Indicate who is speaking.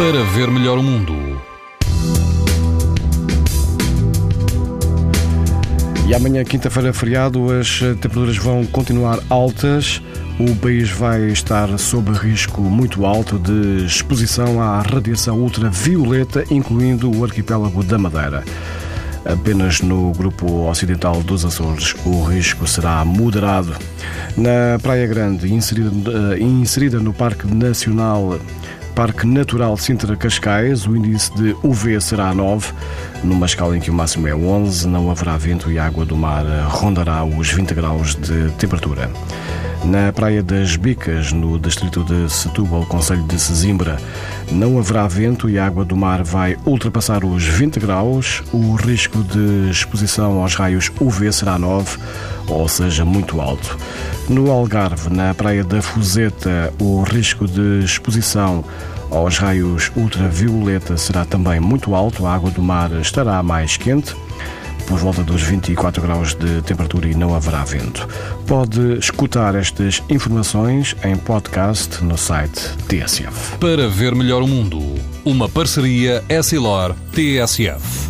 Speaker 1: para ver melhor o mundo.
Speaker 2: E amanhã, quinta-feira, feriado, as temperaturas vão continuar altas. O país vai estar sob risco muito alto de exposição à radiação ultravioleta, incluindo o arquipélago da Madeira. Apenas no grupo ocidental dos Açores o risco será moderado. Na Praia Grande, inserida, eh, inserida no Parque Nacional Parque Natural Sintra Cascais, o índice de UV será 9, numa escala em que o máximo é 11, não haverá vento e a água do mar rondará os 20 graus de temperatura. Na Praia das Bicas, no distrito de Setúbal, Conselho de Sesimbra, não haverá vento e a água do mar vai ultrapassar os 20 graus. O risco de exposição aos raios UV será 9, ou seja, muito alto. No Algarve, na Praia da Fuseta, o risco de exposição aos raios ultravioleta será também muito alto, a água do mar estará mais quente por volta dos 24 graus de temperatura e não haverá vento. Pode escutar estas informações em podcast no site TSF.
Speaker 1: Para ver melhor o mundo, uma parceria Essilor-TSF.